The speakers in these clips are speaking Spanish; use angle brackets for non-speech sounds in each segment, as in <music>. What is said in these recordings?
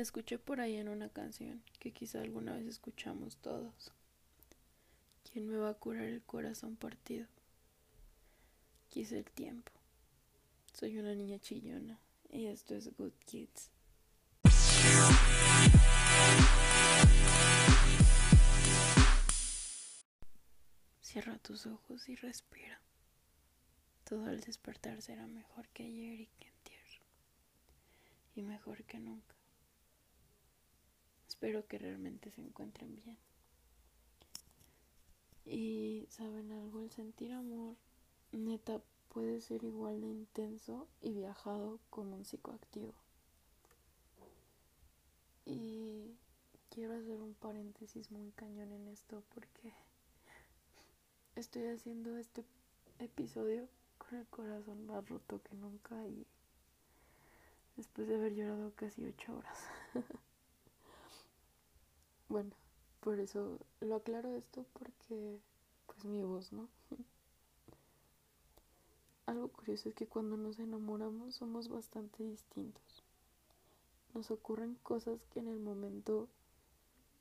Escuché por ahí en una canción que quizá alguna vez escuchamos todos. ¿Quién me va a curar el corazón partido? Quise el tiempo. Soy una niña chillona y esto es Good Kids. Cierra tus ojos y respira. Todo al despertar será mejor que ayer y que entierro. Y mejor que nunca. Espero que realmente se encuentren bien. Y saben algo, el sentir amor neta puede ser igual de intenso y viajado como un psicoactivo. Y quiero hacer un paréntesis muy cañón en esto porque estoy haciendo este episodio con el corazón más roto que nunca y después de haber llorado casi ocho horas. <laughs> bueno, por eso lo aclaro esto porque pues mi voz, ¿no? <laughs> Algo curioso es que cuando nos enamoramos somos bastante distintos. Nos ocurren cosas que en el momento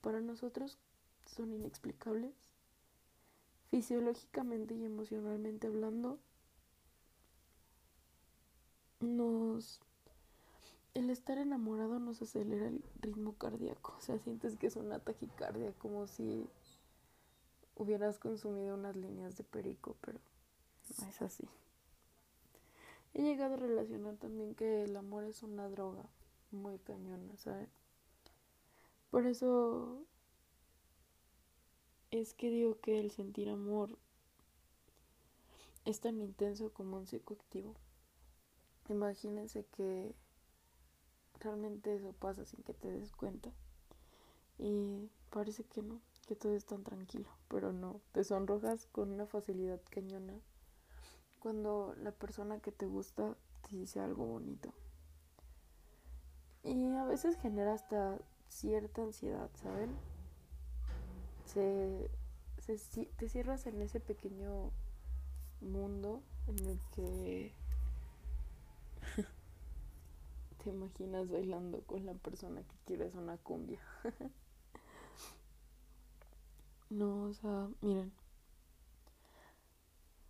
para nosotros son inexplicables. Fisiológicamente y emocionalmente hablando, nos el estar enamorado nos acelera el ritmo cardíaco, o sea, sientes que es una taquicardia, como si hubieras consumido unas líneas de perico, pero no es así. He llegado a relacionar también que el amor es una droga muy cañona, ¿sabes? Por eso es que digo que el sentir amor es tan intenso como un psicoactivo. Imagínense que realmente eso pasa sin que te des cuenta. Y parece que no, que todo es tan tranquilo, pero no, te sonrojas con una facilidad cañona cuando la persona que te gusta te dice algo bonito. Y a veces genera hasta cierta ansiedad, ¿saben? Se, se, te cierras en ese pequeño mundo en el que <laughs> te imaginas bailando con la persona que quieres una cumbia. <laughs> no, o sea, miren.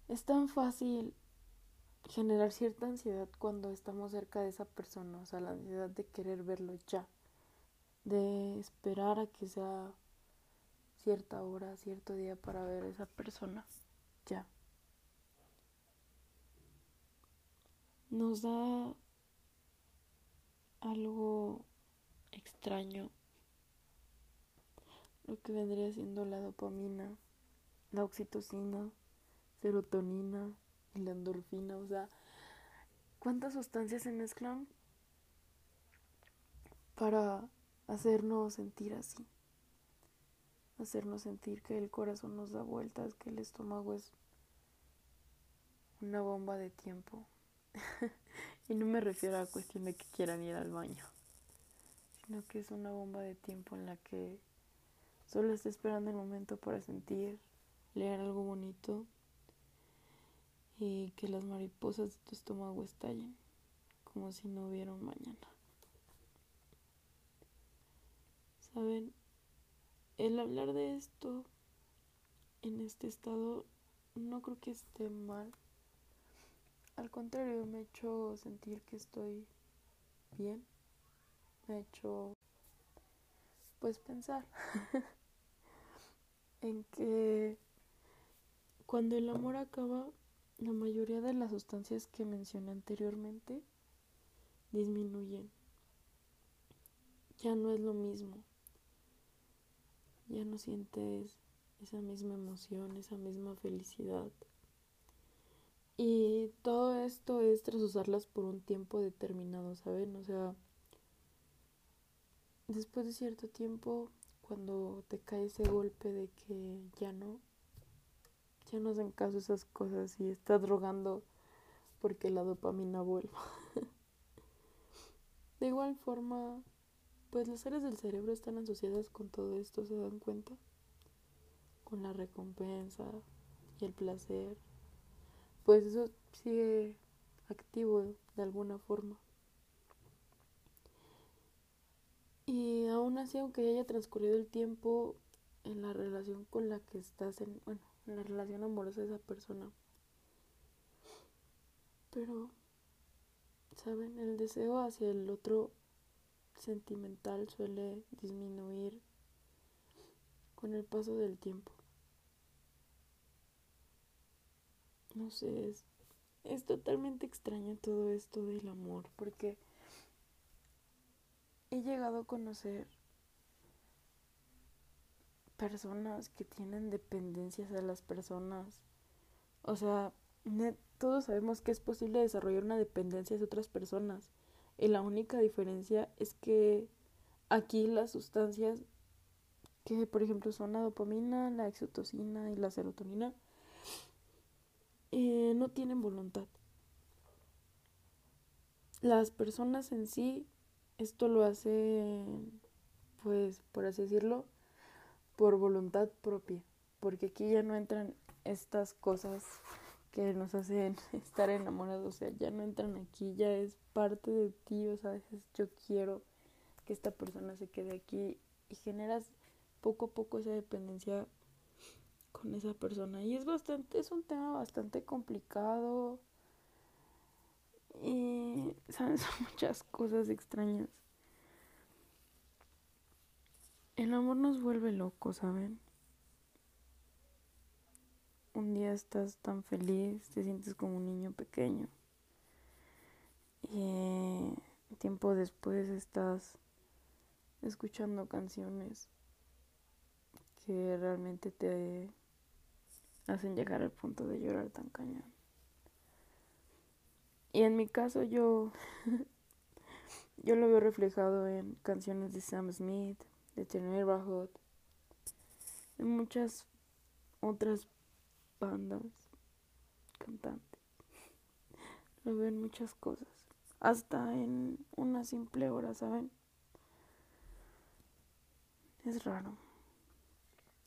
Es tan fácil generar cierta ansiedad cuando estamos cerca de esa persona, o sea, la ansiedad de querer verlo ya, de esperar a que sea cierta hora, cierto día para ver a esa persona, ya. Nos da algo extraño lo que vendría siendo la dopamina, la oxitocina, serotonina y la endorfina, o sea, ¿cuántas sustancias se mezclan para hacernos sentir así? Hacernos sentir que el corazón nos da vueltas, que el estómago es una bomba de tiempo. <laughs> Y no me refiero a cuestión de que quieran ir al baño, sino que es una bomba de tiempo en la que solo está esperando el momento para sentir, leer algo bonito y que las mariposas de tu estómago estallen, como si no hubiera un mañana. Saben, el hablar de esto en este estado no creo que esté mal al contrario, me ha hecho sentir que estoy bien. Me ha hecho, pues, pensar <laughs> en que cuando el amor acaba, la mayoría de las sustancias que mencioné anteriormente disminuyen. Ya no es lo mismo. Ya no sientes esa misma emoción, esa misma felicidad. Y todo esto es tras usarlas por un tiempo determinado, ¿saben? O sea, después de cierto tiempo, cuando te cae ese golpe de que ya no, ya no hacen caso esas cosas y estás drogando porque la dopamina vuelva. <laughs> de igual forma, pues las áreas del cerebro están asociadas con todo esto, ¿se dan cuenta? Con la recompensa y el placer pues eso sigue activo de alguna forma. aún así, aunque haya transcurrido el tiempo en la relación con la que estás, en, bueno, en la relación amorosa de esa persona. Pero, ¿saben? El deseo hacia el otro sentimental suele disminuir con el paso del tiempo. No sé, es, es totalmente extraño todo esto del amor, porque he llegado a conocer personas que tienen dependencias a las personas. O sea, todos sabemos que es posible desarrollar una dependencia de otras personas. Y la única diferencia es que aquí las sustancias que por ejemplo son la dopamina, la oxitocina y la serotonina eh, no tienen voluntad. Las personas en sí esto lo hacen pues por así decirlo por voluntad propia porque aquí ya no entran estas cosas que nos hacen <laughs> estar enamorados, o sea, ya no entran aquí, ya es parte de ti, o sea, yo quiero que esta persona se quede aquí y generas poco a poco esa dependencia con esa persona y es bastante es un tema bastante complicado y <laughs> son muchas cosas extrañas el amor nos vuelve locos, ¿saben? un día estás tan feliz, te sientes como un niño pequeño. Y tiempo después estás escuchando canciones que realmente te hacen llegar al punto de llorar tan cañón. Y en mi caso yo <laughs> yo lo veo reflejado en canciones de Sam Smith, de Tenor Neighborhood, en muchas otras bandas, cantantes. <laughs> Lo veo en muchas cosas. Hasta en una simple hora, ¿saben? Es raro.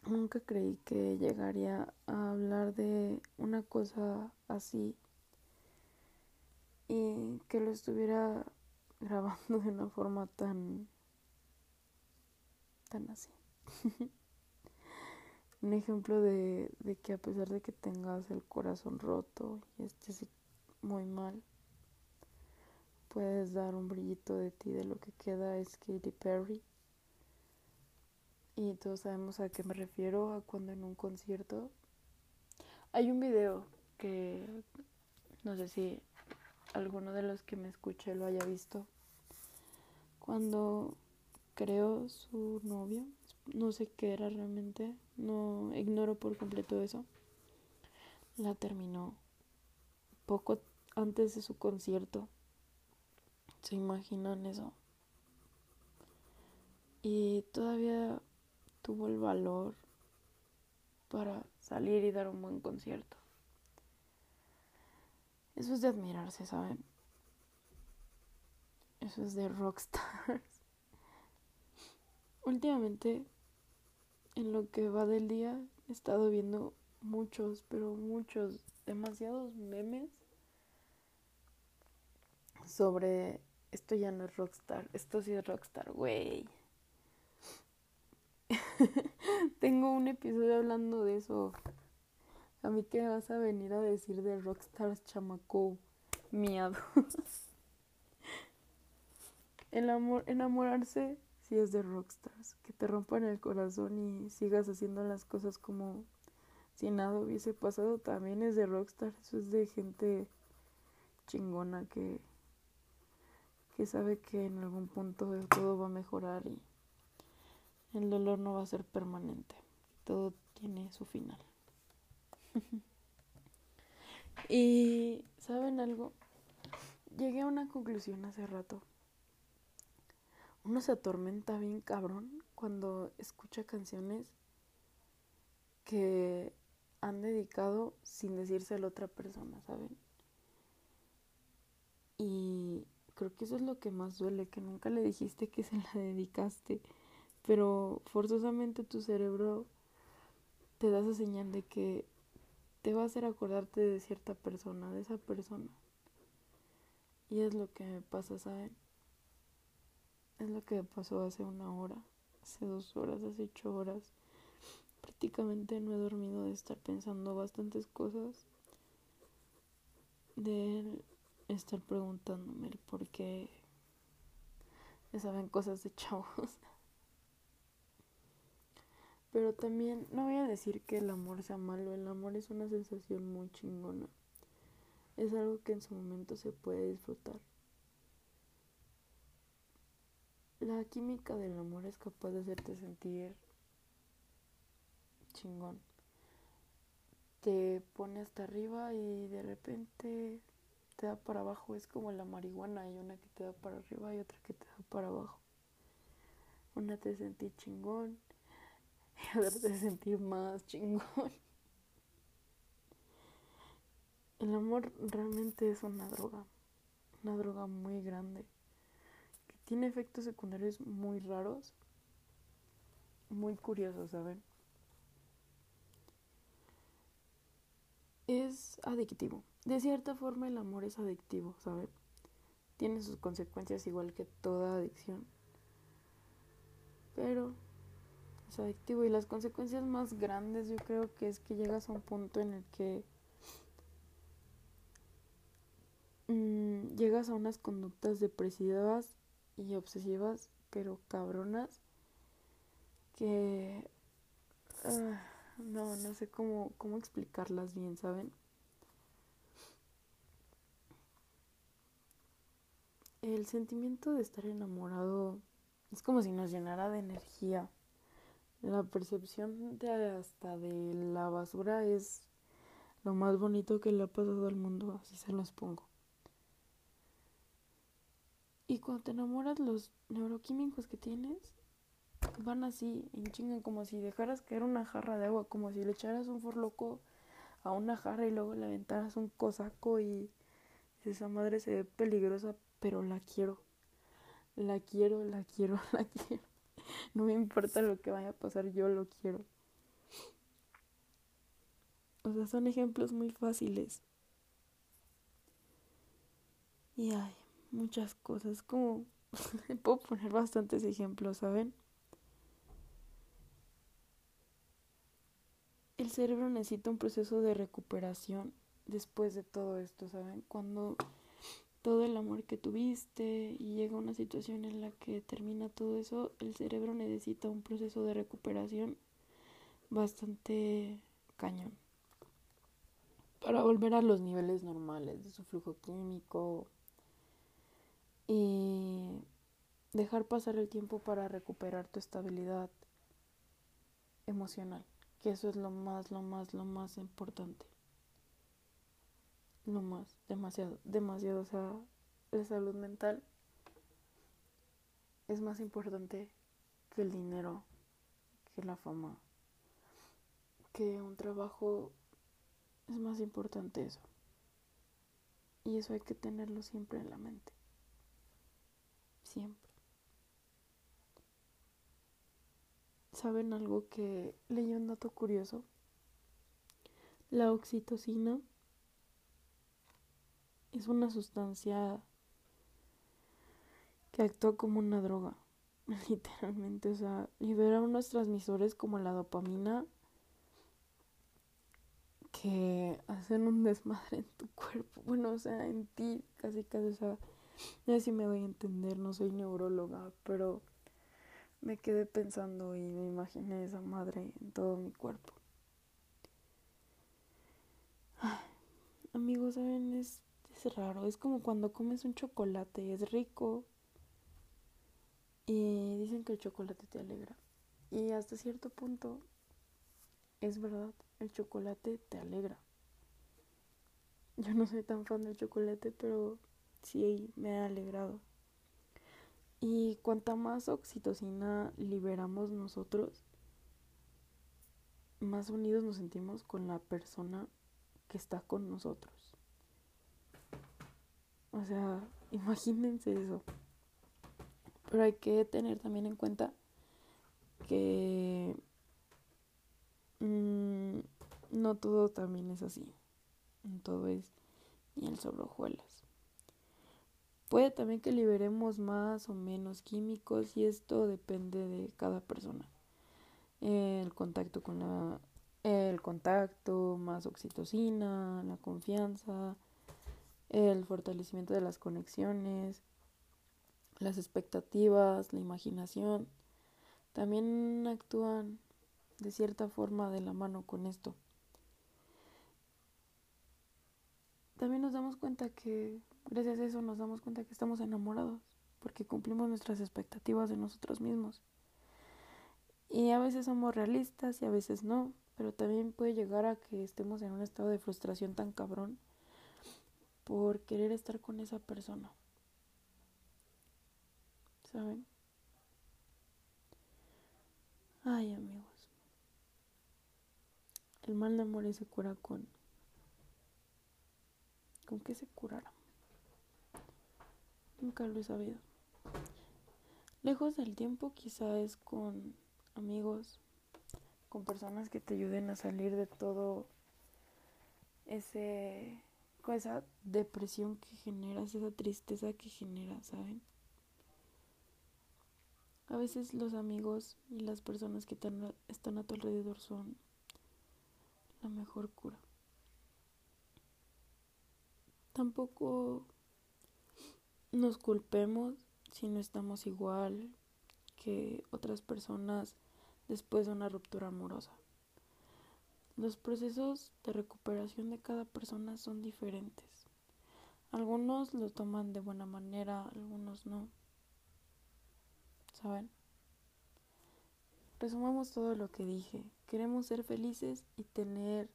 Nunca creí que llegaría a hablar de una cosa así y que lo estuviera <laughs> grabando de una forma tan tan así. <laughs> un ejemplo de, de que a pesar de que tengas el corazón roto y estés muy mal, puedes dar un brillito de ti de lo que queda es Katy Perry. Y todos sabemos a qué me refiero, a cuando en un concierto hay un video que no sé si alguno de los que me escuche lo haya visto. Cuando creo su novio no sé qué era realmente, no ignoro por completo eso. La terminó poco antes de su concierto. ¿Se imaginan eso? Y todavía tuvo el valor para salir y dar un buen concierto. Eso es de admirarse, ¿saben? Eso es de rockstars. Últimamente en lo que va del día he estado viendo muchos, pero muchos, demasiados memes sobre esto ya no es rockstar, esto sí es rockstar, güey. <laughs> Tengo un episodio hablando de eso. A mí qué vas a venir a decir de rockstars chamaco miado. <laughs> El amor, enamorarse si es de rockstars, que te rompan el corazón y sigas haciendo las cosas como si nada hubiese pasado, también es de rockstar, eso es de gente chingona que, que sabe que en algún punto todo va a mejorar y el dolor no va a ser permanente, todo tiene su final. <laughs> y, ¿saben algo? Llegué a una conclusión hace rato uno se atormenta bien cabrón cuando escucha canciones que han dedicado sin decirse a la otra persona, ¿saben? Y creo que eso es lo que más duele, que nunca le dijiste que se la <laughs> dedicaste, pero forzosamente tu cerebro te da esa señal de que te va a hacer acordarte de cierta persona, de esa persona. Y es lo que me pasa, ¿saben? Es lo que pasó hace una hora. hace dos horas, hace ocho horas. Prácticamente no he dormido de estar pensando bastantes cosas. De estar preguntándome el por qué ya saben cosas de chavos. Pero también no voy a decir que el amor sea malo, el amor es una sensación muy chingona. Es algo que en su momento se puede disfrutar. La química del amor es capaz de hacerte sentir chingón. Te pone hasta arriba y de repente te da para abajo. Es como la marihuana, hay una que te da para arriba y otra que te da para abajo. Una te sentí chingón <laughs> y otra te sentir más chingón. El amor realmente es una droga, una droga muy grande, que tiene efectos secundarios muy raros, muy curiosos, ¿saben? Es adictivo. De cierta forma el amor es adictivo, ¿saben? Tiene sus consecuencias igual que toda adicción. Pero es adictivo y las consecuencias más grandes yo creo que es que llegas a un punto en el que mmm, llegas a unas conductas depresivas y obsesivas, pero cabronas, que uh, no, no sé cómo, cómo explicarlas bien, ¿saben? El sentimiento de estar enamorado es como si nos llenara de energía. La percepción de hasta de la basura es lo más bonito que le ha pasado al mundo, así se los pongo. Y cuando te enamoras, los neuroquímicos que tienes van así, en como si dejaras caer una jarra de agua, como si le echaras un forloco a una jarra y luego le aventaras un cosaco y esa madre se ve peligrosa, pero la quiero. La quiero, la quiero, <laughs> la quiero. <laughs> No me importa lo que vaya a pasar, yo lo quiero. O sea, son ejemplos muy fáciles. Y hay muchas cosas, como <laughs> puedo poner bastantes ejemplos, ¿saben? El cerebro necesita un proceso de recuperación después de todo esto, ¿saben? Cuando todo el amor que tuviste y llega una situación en la que termina todo eso, el cerebro necesita un proceso de recuperación bastante cañón. Para volver a los niveles normales de su flujo químico y dejar pasar el tiempo para recuperar tu estabilidad emocional, que eso es lo más, lo más, lo más importante no más, demasiado, demasiado. O sea, la salud mental es más importante que el dinero, que la fama, que un trabajo. Es más importante eso. Y eso hay que tenerlo siempre en la mente. Siempre. ¿Saben algo que leí un dato curioso? La oxitocina es una sustancia que actúa como una droga, <laughs> literalmente, o sea, libera unos transmisores como la dopamina que hacen un desmadre en tu cuerpo, <laughs> bueno, o sea, en ti, casi casi, o sea, sé si me voy a entender, no soy neuróloga, pero me quedé pensando y me imaginé esa madre en todo mi cuerpo. amigos, ¿saben? Es es raro, es como cuando comes un chocolate, es rico y dicen que el chocolate te alegra. Y hasta cierto punto es verdad, el chocolate te alegra. Yo no soy tan fan del chocolate, pero sí me ha alegrado. Y cuanta más oxitocina liberamos nosotros, más unidos nos sentimos con la persona que está con nosotros. O sea, <laughs> imagínense eso. Pero hay que tener también en cuenta que mm, no todo también es así. Todo es ni el sobre hojuelas. Puede también que liberemos más o menos químicos y esto depende de cada persona. El contacto con la el contacto, más oxitocina, la confianza, el fortalecimiento de las conexiones, las expectativas, la imaginación, también actúan de cierta forma de la mano con esto. También nos damos cuenta que gracias a eso nos damos cuenta que estamos enamorados porque cumplimos nuestras expectativas de nosotros mismos. Y a veces somos realistas y a veces no, pero también puede llegar a que estemos en un estado de frustración tan cabrón por querer estar con esa persona. ¿Saben? Ay, amigos. El mal de amor se cura con... ¿Con qué se curará? Nunca lo he sabido. Lejos del tiempo quizá es con amigos, con personas que te ayuden a salir de todo ese esa depresión que generas, esa tristeza que genera, ¿saben? A veces los amigos y las personas que están a tu alrededor son la mejor cura. Tampoco nos culpemos si no estamos igual que otras personas después de una ruptura amorosa. Los procesos de recuperación de cada persona son diferentes. Algunos lo toman de buena manera, algunos no. ¿Saben? Resumamos todo lo que dije. Queremos ser felices y tener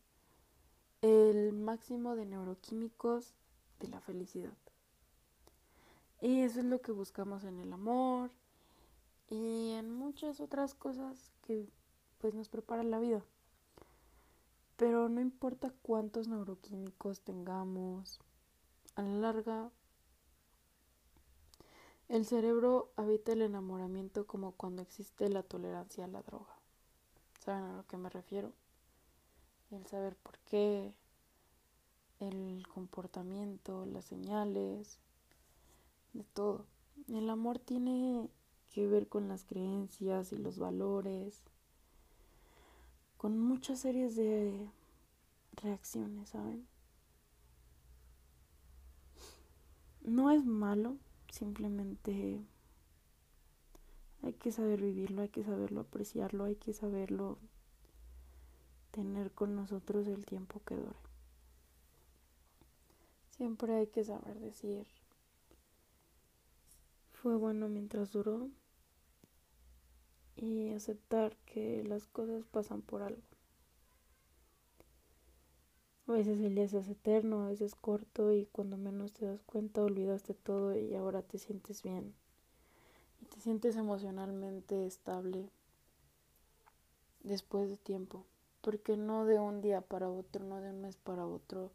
el máximo de neuroquímicos de la felicidad. Y eso es lo que buscamos en el amor y en muchas otras cosas que pues nos preparan la vida. Pero no importa cuántos neuroquímicos tengamos, a la larga el cerebro habita el enamoramiento como cuando existe la tolerancia a la droga. ¿Saben a lo que me refiero? El saber por qué, el comportamiento, las señales, de todo. El amor tiene que ver con las creencias y los valores, con muchas series de reacciones, ¿saben? No es malo, Simplemente hay que saber vivirlo, hay que saberlo apreciarlo, hay que saberlo tener con nosotros el tiempo que dure. Siempre hay que saber decir, fue bueno mientras duró y aceptar que las cosas pasan por algo. A veces el día se hace eterno, a veces corto y cuando menos te das cuenta olvidaste todo y ahora te sientes bien. Y te sientes emocionalmente estable después de tiempo. Porque no de un día para otro, no de un mes para otro.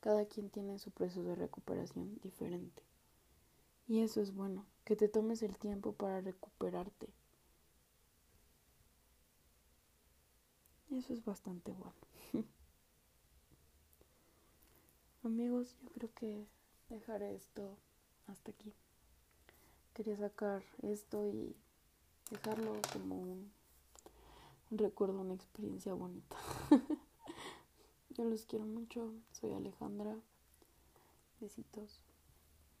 Cada quien tiene su proceso de recuperación diferente. Y eso es bueno, que te tomes el tiempo para recuperarte. Eso es bastante bueno. <laughs> Amigos, yo creo que dejaré esto hasta aquí. Quería sacar esto y dejarlo como un, recuerdo, una experiencia bonita. <laughs> yo los quiero mucho. Soy Alejandra. Besitos.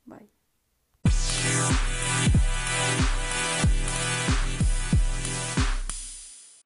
Bye.